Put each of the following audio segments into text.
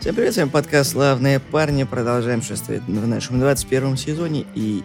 Всем привет, с вами подкаст «Славные парни». Продолжаем шествовать в нашем 21 сезоне. И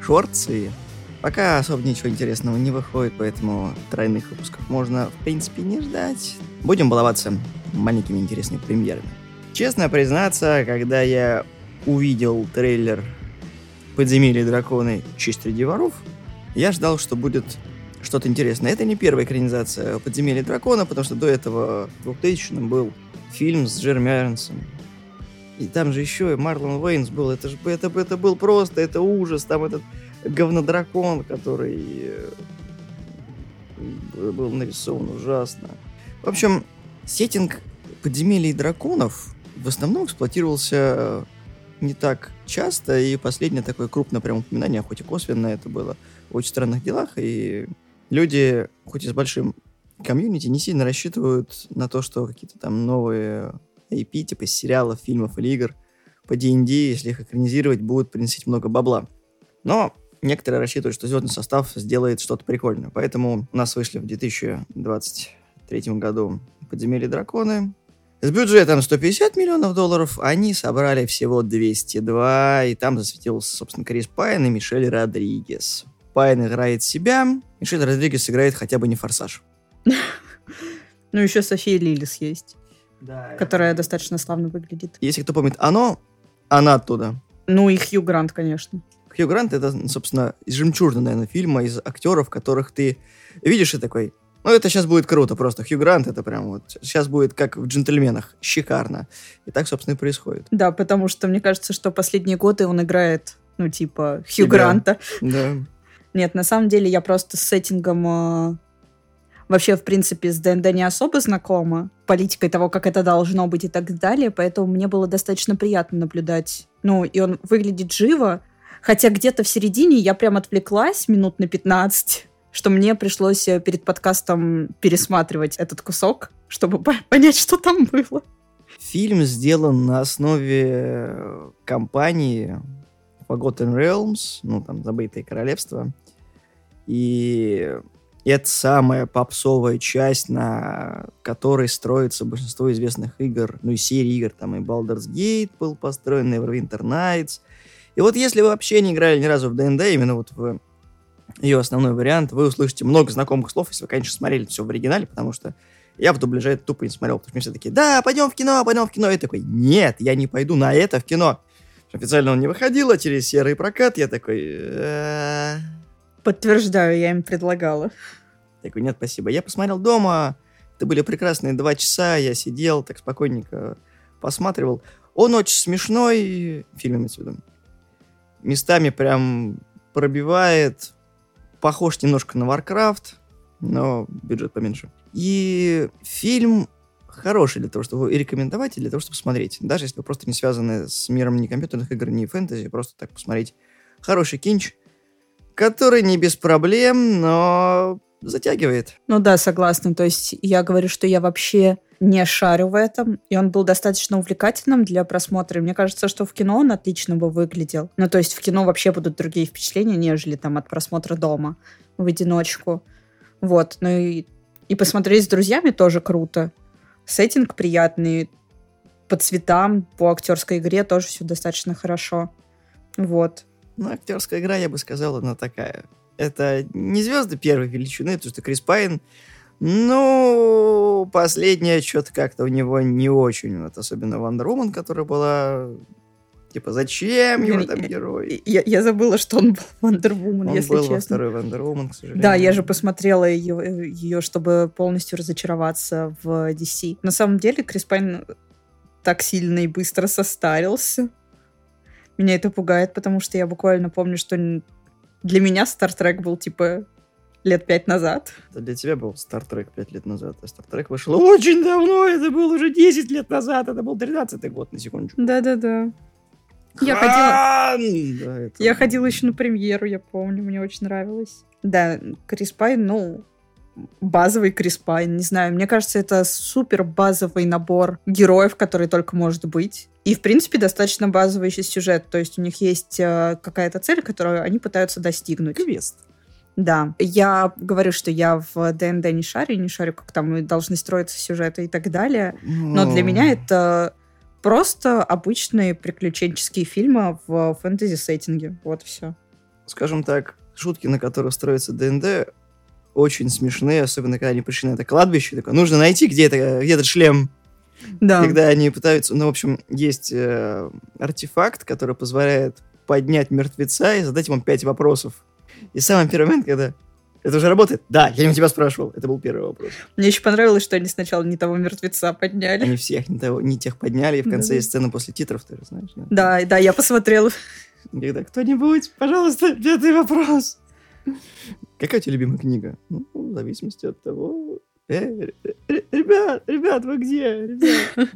шорцы пока особо ничего интересного не выходит, поэтому тройных выпусков можно, в принципе, не ждать. Будем баловаться маленькими интересными премьерами. Честно признаться, когда я увидел трейлер «Подземелье драконы. Честь среди воров», я ждал, что будет что-то интересное. Это не первая экранизация «Подземелья дракона», потому что до этого в 2000 был фильм с Джереми Айронсом. И там же еще и Марлон Уэйнс был. Это же это, это был просто, это ужас. Там этот говнодракон, который э, был нарисован ужасно. В общем, сеттинг подземелий драконов в основном эксплуатировался не так часто, и последнее такое крупное прям упоминание, хоть и косвенно это было, в очень странных делах, и люди, хоть и с большим комьюнити, не сильно рассчитывают на то, что какие-то там новые IP, типа сериалов, фильмов или игр по D&D, если их экранизировать, будут приносить много бабла. Но некоторые рассчитывают, что звездный состав сделает что-то прикольное. Поэтому у нас вышли в 2023 году «Подземелье драконы». С бюджетом 150 миллионов долларов они собрали всего 202, и там засветился, собственно, Крис Пайн и Мишель Родригес. Пайн играет себя, Мишель Родригес играет хотя бы не «Форсаж». Ну, еще София Лилис есть, которая достаточно славно выглядит. Если кто помнит «Оно», она оттуда. Ну, и Хью Грант, конечно. Хью Грант — это, собственно, из жемчужина, наверное, фильма, из актеров, которых ты видишь и такой, ну, это сейчас будет круто просто. Хью Грант это прям вот... Сейчас будет как в «Джентльменах». Шикарно. И так, собственно, и происходит. Да, потому что мне кажется, что последние годы он играет, ну, типа, Хью Себя. Гранта. Да. Нет, на самом деле я просто с сеттингом э, вообще, в принципе, с ДНД не особо знакома, политикой того, как это должно быть и так далее, поэтому мне было достаточно приятно наблюдать. Ну, и он выглядит живо, хотя где-то в середине я прям отвлеклась минут на 15, что мне пришлось э, перед подкастом пересматривать этот кусок, чтобы понять, что там было. Фильм сделан на основе э, компании Forgotten Realms, ну, там, Забытое Королевство. И это самая попсовая часть, на которой строится большинство известных игр, ну и серии игр, там и Baldur's Gate был построен, Neverwinter Nights. И вот если вы вообще не играли ни разу в D&D, именно вот в ее основной вариант, вы услышите много знакомых слов, если вы, конечно, смотрели все в оригинале, потому что я в дубляже это тупо не смотрел, потому что мне все такие, да, пойдем в кино, пойдем в кино. И я такой, нет, я не пойду на это в кино. Официально он не выходил, а через серый прокат я такой... «Э, Подтверждаю, я им предлагала. Говорю, нет, спасибо. Я посмотрел дома, это были прекрасные два часа, я сидел так спокойненько посматривал. Он очень смешной, фильм имеется в виду. Местами прям пробивает, похож немножко на Warcraft, но бюджет поменьше. И фильм хороший для того, чтобы и рекомендовать, и для того, чтобы смотреть. Даже если вы просто не связаны с миром ни компьютерных игр, ни фэнтези, просто так посмотреть. Хороший кинч, который не без проблем, но затягивает. Ну да, согласна. То есть я говорю, что я вообще не шарю в этом, и он был достаточно увлекательным для просмотра. И мне кажется, что в кино он отлично бы выглядел. Ну, то есть в кино вообще будут другие впечатления, нежели там от просмотра дома в одиночку. Вот. Ну и, и посмотреть с друзьями тоже круто. Сеттинг приятный, по цветам, по актерской игре тоже все достаточно хорошо. Вот. Ну, актерская игра, я бы сказал, она такая это не звезды первой величины, потому что Крис Пайн, ну, последнее что-то как-то у него не очень. Вот особенно Wonder Woman, которая была Типа, зачем его там герой? Я, я забыла, что он был Wonder Woman, он если был честно. второй Wonder Woman, к сожалению. Да, я же посмотрела ее, ее, чтобы полностью разочароваться в DC. На самом деле, Крис Пайн так сильно и быстро состарился. Меня это пугает, потому что я буквально помню, что для меня Star Trek был, типа, лет пять назад. Это для тебя был Star Trek пять лет назад, а Star Trek вышел очень давно, это был уже 10 лет назад, это был 13-й год, на секундочку. Да-да-да. Я ходила... Да, это... Я ходила еще на премьеру, я помню, мне очень нравилось. Да, Крис Пайн, ну, базовый Крис Пайн, не знаю. Мне кажется, это супер базовый набор героев, который только может быть. И, в принципе, достаточно базовый еще сюжет. То есть у них есть э, какая-то цель, которую они пытаются достигнуть. Квест. Да, я говорю, что я в DnD не шарю, не шарю, как там должны строиться сюжеты и так далее. Но для меня это просто обычные приключенческие фильмы в фэнтези-сеттинге. Вот все. Скажем так, шутки, на которых строится ДНД, очень смешные, особенно когда они пришли на это кладбище. Такое, нужно найти, где, это, где этот шлем. Да. Когда они пытаются... Ну, в общем, есть э, артефакт, который позволяет поднять мертвеца и задать ему пять вопросов. И самый первый момент, когда это уже работает? Да, я не тебя спрашивал. Это был первый вопрос. Мне еще понравилось, что они сначала не того мертвеца подняли. Они всех не, того, не тех подняли, и в конце есть сцена после титров, ты же знаешь. Да, да, да я посмотрела. Когда кто-нибудь, пожалуйста, пятый вопрос. Какая у тебя любимая книга? Ну, в зависимости от того... Э, ребят, ребят, вы где? Ребят.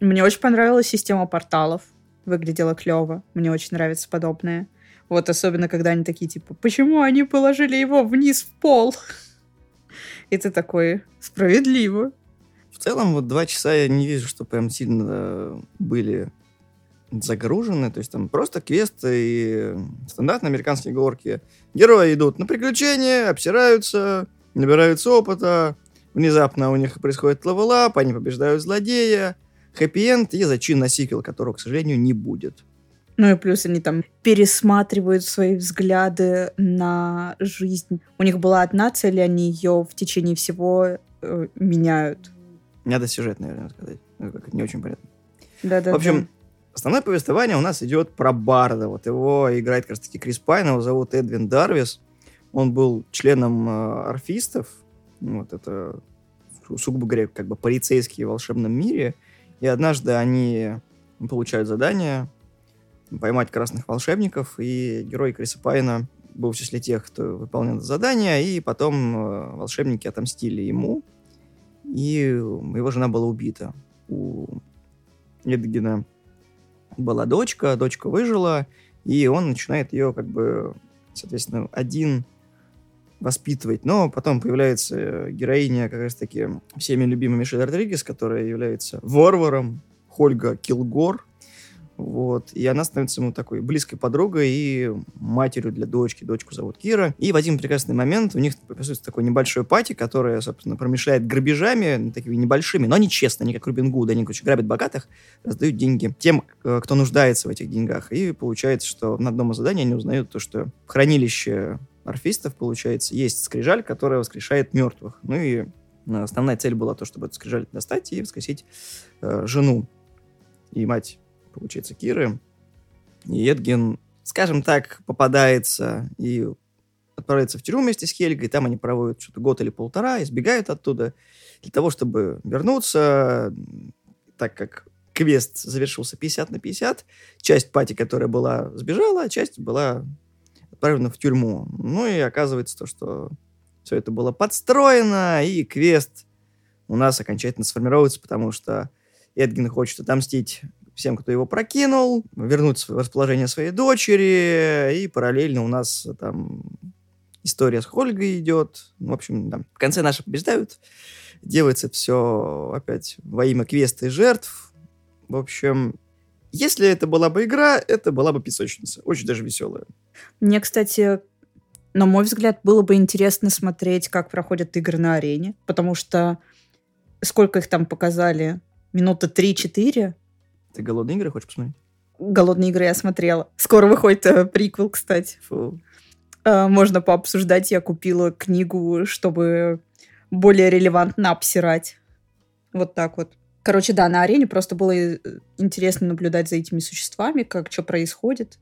Мне очень понравилась система порталов. Выглядела клево. Мне очень нравится подобное. Вот особенно, когда они такие, типа, почему они положили его вниз в пол? И ты такой, справедливо. В целом, вот два часа я не вижу, что прям сильно были загружены. То есть там просто квесты и стандартные американские горки. Герои идут на приключения, обсираются, набираются опыта. Внезапно у них происходит level up, они побеждают злодея, хэппи-энд и зачин на сиквел, которого, к сожалению, не будет. Ну и плюс они там пересматривают свои взгляды на жизнь. У них была одна цель, и они ее в течение всего э, меняют. Надо сюжет, наверное, сказать. Ну, не очень понятно. Да-да. В общем, основное повествование у нас идет про Барда. Вот его играет как раз-таки Крис Пайн, его зовут Эдвин Дарвис. Он был членом э, орфистов. Вот это, сугубо говоря, как бы полицейские в волшебном мире. И однажды они получают задание поймать красных волшебников, и герой Криса Пайна был в числе тех, кто выполнял задание, и потом э, волшебники отомстили ему, и его жена была убита. У Эдгена была дочка, дочка выжила, и он начинает ее как бы, соответственно, один воспитывать. Но потом появляется героиня как раз-таки всеми любимой Мишель Родригес, которая является варваром, Хольга Килгор, вот. И она становится ему такой близкой подругой и матерью для дочки. Дочку зовут Кира. И в один прекрасный момент у них присутствует такой небольшой пати, которая, собственно, промышляет грабежами, такими небольшими, но они честно, они как Рубин Гуд, они, короче, грабят богатых, раздают деньги тем, э, кто нуждается в этих деньгах. И получается, что на одном из заданий они узнают то, что в хранилище орфистов, получается, есть скрижаль, которая воскрешает мертвых. Ну и э, основная цель была то, чтобы эту скрижаль достать и воскресить э, жену и мать получается, Киры. И Эдген, скажем так, попадается и отправляется в тюрьму вместе с Хельгой. Там они проводят что-то год или полтора, избегают оттуда для того, чтобы вернуться, так как квест завершился 50 на 50. Часть пати, которая была, сбежала, а часть была отправлена в тюрьму. Ну и оказывается то, что все это было подстроено, и квест у нас окончательно сформируется, потому что Эдгин хочет отомстить всем, кто его прокинул, вернуть в расположение своей дочери, и параллельно у нас там история с Хольгой идет. В общем, да. в конце наши побеждают. Делается все опять во имя квеста и жертв. В общем, если это была бы игра, это была бы песочница. Очень даже веселая. Мне, кстати, на мой взгляд, было бы интересно смотреть, как проходят игры на арене, потому что сколько их там показали? Минуты 3-4? Ты «Голодные игры» хочешь посмотреть? «Голодные игры» я смотрела. Скоро выходит э, приквел, кстати. Фу. Э, можно пообсуждать. Я купила книгу, чтобы более релевантно обсирать. Вот так вот. Короче, да, на арене просто было э, интересно наблюдать за этими существами, как что происходит.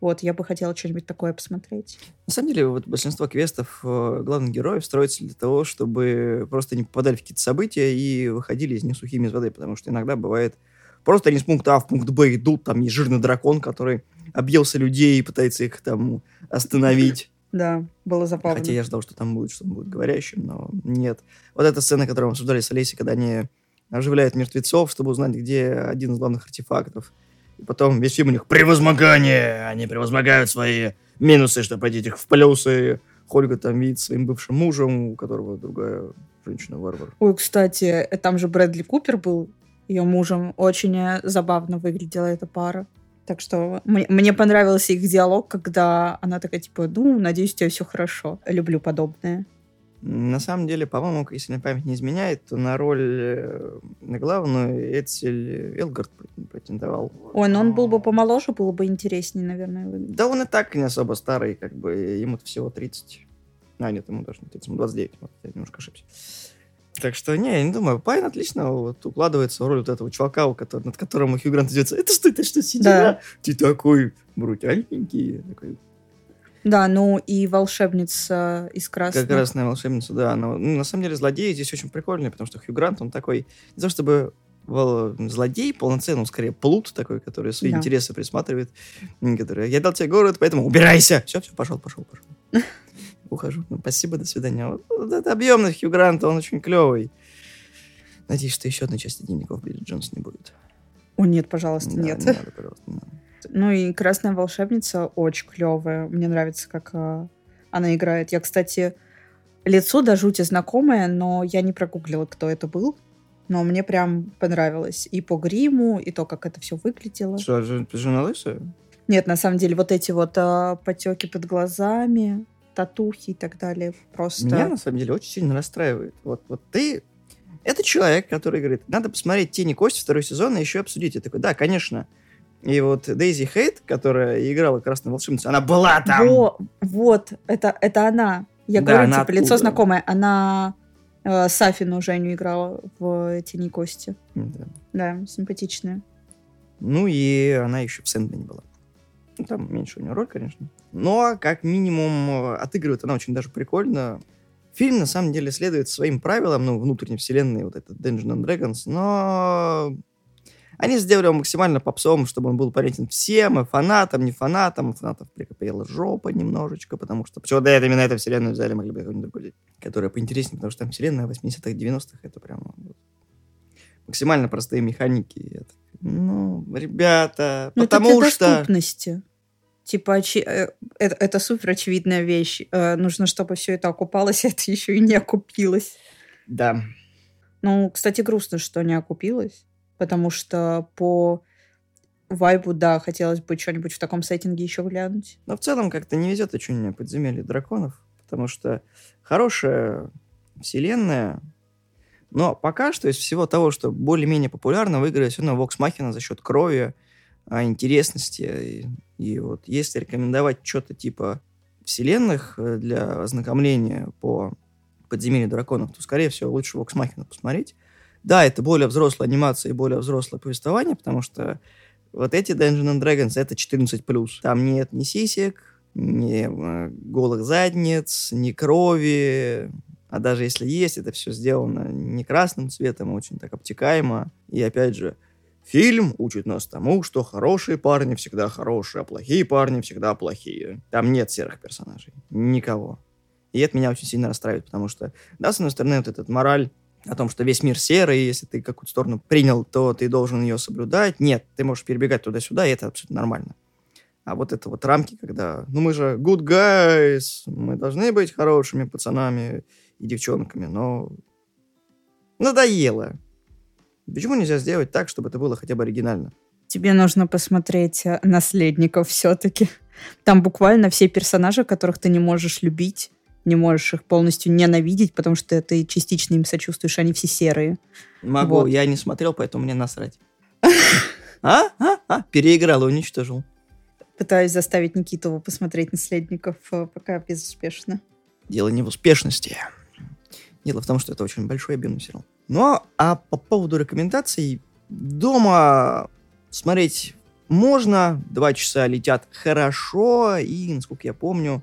Вот, я бы хотела что-нибудь такое посмотреть. На самом деле, вот большинство квестов э, главных героев строится для того, чтобы просто не попадали в какие-то события и выходили из них сухими из воды, потому что иногда бывает Просто они с пункта А в пункт Б идут, там есть жирный дракон, который объелся людей и пытается их там остановить. Да, было забавно. Хотя я ждал, что там будет, что он будет говорящим, но нет. Вот эта сцена, которую мы обсуждали с Олесей, когда они оживляют мертвецов, чтобы узнать, где один из главных артефактов. И потом весь фильм у них превозмогание. Они превозмогают свои минусы, чтобы пойти их в плюсы. Хольга там видит своим бывшим мужем, у которого другая женщина-варвар. Ой, кстати, э, там же Брэдли Купер был ее мужем. Очень э, забавно выглядела эта пара. Так что мне, мне понравился их диалог, когда она такая, типа, ну, надеюсь, у тебя все хорошо. Люблю подобное. На самом деле, по-моему, если мне память не изменяет, то на роль э, на главную Эдсель Элгард претендовал. Ой, ну он был бы помоложе, было бы интереснее, наверное. Да он и так не особо старый, как бы, ему всего 30. А, нет, ему даже не 30, ему 29. Вот, я немножко ошибся. Так что, не, я не думаю, Пайн отлично вот, укладывается в роль вот этого чувака, у которого, над которым Хью Грант идется. Это что, это что, сидела? Да. Ты такой брутальненький. Такой, да, ну и волшебница из красной. Как красная волшебница, да. Но, ну, на самом деле злодеи здесь очень прикольные, потому что Хью Грант, он такой, не то чтобы злодей полноценный, он скорее плут такой, который свои да. интересы присматривает. Который, я дал тебе город, поэтому убирайся! Все, все, пошел, пошел, пошел. Ухожу. Ну, спасибо, до свидания. Вот, вот это объемный Хью Грант, он очень клевый. Надеюсь, что еще одной части дневников Билли Джонс не будет. О, нет, пожалуйста, да, нет. Не надо, пожалуйста, не надо. Ну и «Красная волшебница» очень клевая. Мне нравится, как э, она играет. Я, кстати, лицо до жути знакомое, но я не прогуглила, кто это был. Но мне прям понравилось. И по гриму, и то, как это все выглядело. Что, жена лысая? Нет, на самом деле, вот эти вот э, потеки под глазами, татухи и так далее. Просто... Меня, на самом деле, очень сильно расстраивает. Вот, вот ты... Это человек, который говорит, надо посмотреть «Тени Кости» второй сезон и еще обсудить. Я такой, да, конечно. И вот Дейзи Хейт, которая играла Красную волшебницу, она была там. Во, вот, это, это она. Я да, говорю, типа, оттуда. лицо знакомое. Она э, Сафину Женю играла в «Тени кости». Да. Да, симпатичная. Ну и она еще в Сэндмане была. Ну, там меньше у нее роль, конечно. Но, как минимум, э, отыгрывает она очень даже прикольно. Фильм, на самом деле, следует своим правилам, ну, внутренней вселенной, вот этот Dungeons and Dragons, но они сделали его максимально попсовым, чтобы он был понятен всем, и фанатам, не фанатам. Фанатов прикопела жопа немножечко, потому что... Почему, это именно эту вселенную взяли, могли бы какую-нибудь другую которая поинтереснее, потому что там вселенная 80-х, 90-х, это прям максимально простые механики. Это, ну, ребята, Но ну, потому это что... доступности. Типа, очи... Э, это, это супер очевидная вещь. Э, нужно, чтобы все это окупалось, а это еще и не окупилось. Да. Ну, кстати, грустно, что не окупилось потому что по вайбу, да, хотелось бы что-нибудь в таком сеттинге еще глянуть. Но в целом как-то не везет очень мне подземелье драконов, потому что хорошая вселенная, но пока что из всего того, что более-менее популярно, выиграет все равно Vox Machina за счет крови, а, интересности. И, и вот если рекомендовать что-то типа вселенных э, для ознакомления по подземелью драконов, то, скорее всего, лучше Vox Machina посмотреть. Да, это более взрослая анимация и более взрослое повествование, потому что вот эти Dungeons and Dragons это 14+. Там нет ни сисек, ни э, голых задниц, ни крови. А даже если есть, это все сделано не красным цветом, а очень так обтекаемо. И опять же, фильм учит нас тому, что хорошие парни всегда хорошие, а плохие парни всегда плохие. Там нет серых персонажей. Никого. И это меня очень сильно расстраивает, потому что, да, с одной стороны, вот этот мораль о том, что весь мир серый, и если ты какую-то сторону принял, то ты должен ее соблюдать. Нет, ты можешь перебегать туда-сюда, и это абсолютно нормально. А вот это вот рамки, когда, ну мы же good guys, мы должны быть хорошими пацанами и девчонками, но надоело. Почему нельзя сделать так, чтобы это было хотя бы оригинально? Тебе нужно посмотреть э, «Наследников» все-таки. Там буквально все персонажи, которых ты не можешь любить, не можешь их полностью ненавидеть, потому что ты частично им сочувствуешь, они все серые. Могу, вот. я не смотрел, поэтому мне насрать. А? А? А? Переиграл уничтожил. Пытаюсь заставить Никитова посмотреть «Наследников», э, пока безуспешно. Дело не в успешности. Дело в том, что это очень большой объемный сериал. Ну, а по поводу рекомендаций, дома смотреть можно, два часа летят хорошо, и, насколько я помню,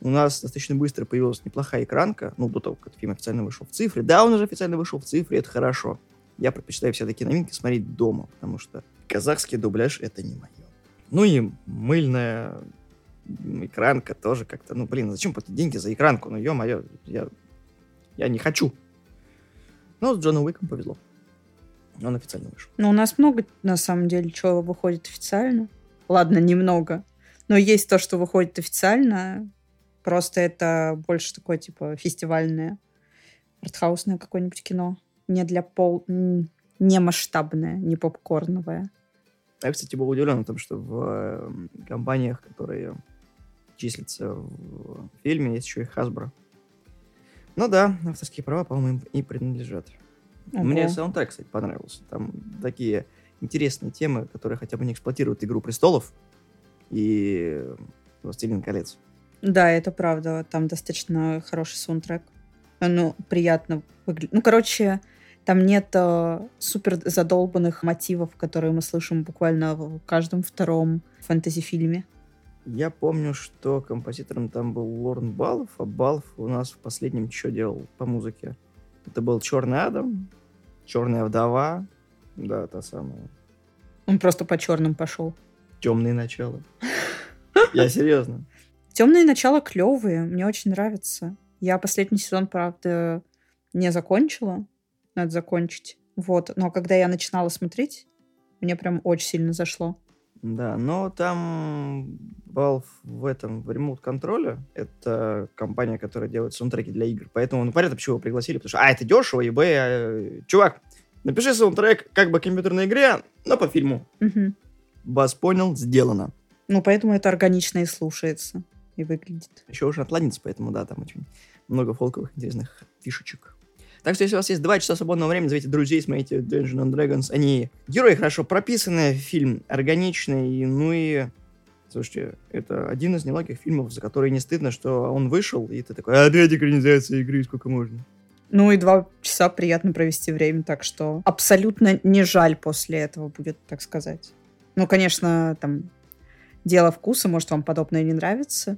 у нас достаточно быстро появилась неплохая экранка, ну, до того, как фильм официально вышел в цифре. Да, он уже официально вышел в цифре, это хорошо. Я предпочитаю все-таки новинки смотреть дома, потому что казахский дубляж — это не мое. Ну и мыльная экранка тоже как-то, ну, блин, зачем платить деньги за экранку? Ну, ё-моё, я, я не хочу. Но с Джоном Уиком повезло. Он официально вышел. Ну, у нас много, на самом деле, чего выходит официально. Ладно, немного. Но есть то, что выходит официально. Просто это больше такое, типа, фестивальное, артхаусное какое-нибудь кино. Не для пол... Не масштабное, не попкорновое. Я, кстати, был удивлен о том, что в э, компаниях, которые числятся в фильме, есть еще и Hasbro. Ну да, авторские права, по-моему, и принадлежат. Ого. Мне саундтрек, кстати, понравился. Там такие интересные темы, которые хотя бы не эксплуатируют «Игру престолов» и «Властелин колец». Да, это правда. Там достаточно хороший саундтрек. Ну, приятно выглядит. Ну, короче, там нет э, супер задолбанных мотивов, которые мы слышим буквально в каждом втором фэнтези-фильме. Я помню, что композитором там был Лорн Балов, а Балов у нас в последнем что делал по музыке? Это был Черный Адам, Черная вдова, да, та самая. Он просто по черным пошел. Темные начала. Я серьезно. Темные начала клевые, мне очень нравятся. Я последний сезон, правда, не закончила. Надо закончить. Вот. Но когда я начинала смотреть, мне прям очень сильно зашло. Да, но там Valve в этом, в Remote контроле, это компания, которая делает саундтреки для игр. Поэтому, ну, понятно, почему его пригласили, потому что, а, это дешево, и, б, э, чувак, напиши саундтрек как бы компьютерной игре, но по фильму. Мгм. Бас понял, сделано. Ну, поэтому это органично и слушается, и выглядит. Еще уже атлантец, поэтому, да, там очень много фолковых интересных фишечек. Так что, если у вас есть два часа свободного времени, зовите друзей, смотрите Dungeons and Dragons. Они герои хорошо прописаны, фильм органичный, ну и... Слушайте, это один из немногих фильмов, за которые не стыдно, что он вышел, и ты такой, опять экранизация игры, сколько можно. Ну и два часа приятно провести время, так что абсолютно не жаль после этого будет, так сказать. Ну, конечно, там дело вкуса, может, вам подобное не нравится,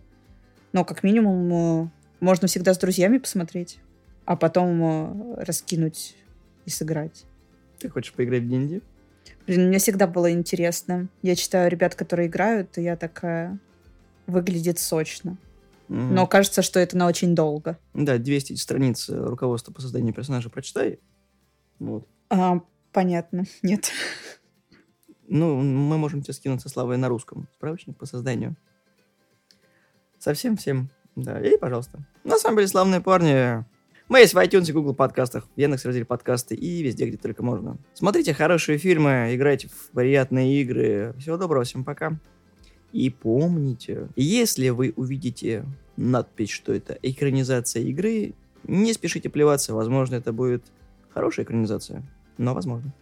но как минимум э, можно всегда с друзьями посмотреть, а потом э, раскинуть и сыграть. Ты хочешь поиграть в D&D? Блин, мне всегда было интересно. Я читаю ребят, которые играют, и я такая... Выглядит сочно. Мгм. Но кажется, что это на очень долго. Да, 200 страниц э, руководства по созданию персонажа прочитай. Вот. А, понятно. Нет. Ну, мы можем тебе скинуть со Славой на русском. Справочник по созданию. Совсем всем. Да, и пожалуйста. На самом деле, славные парни. Мы есть в iTunes и Google подкастах, в Яндекс разделе подкасты и везде, где только можно. Смотрите хорошие фильмы, играйте в приятные игры. Всего доброго, всем пока. И помните, если вы увидите надпись, что это экранизация игры, не спешите плеваться, возможно, это будет хорошая экранизация, но возможно.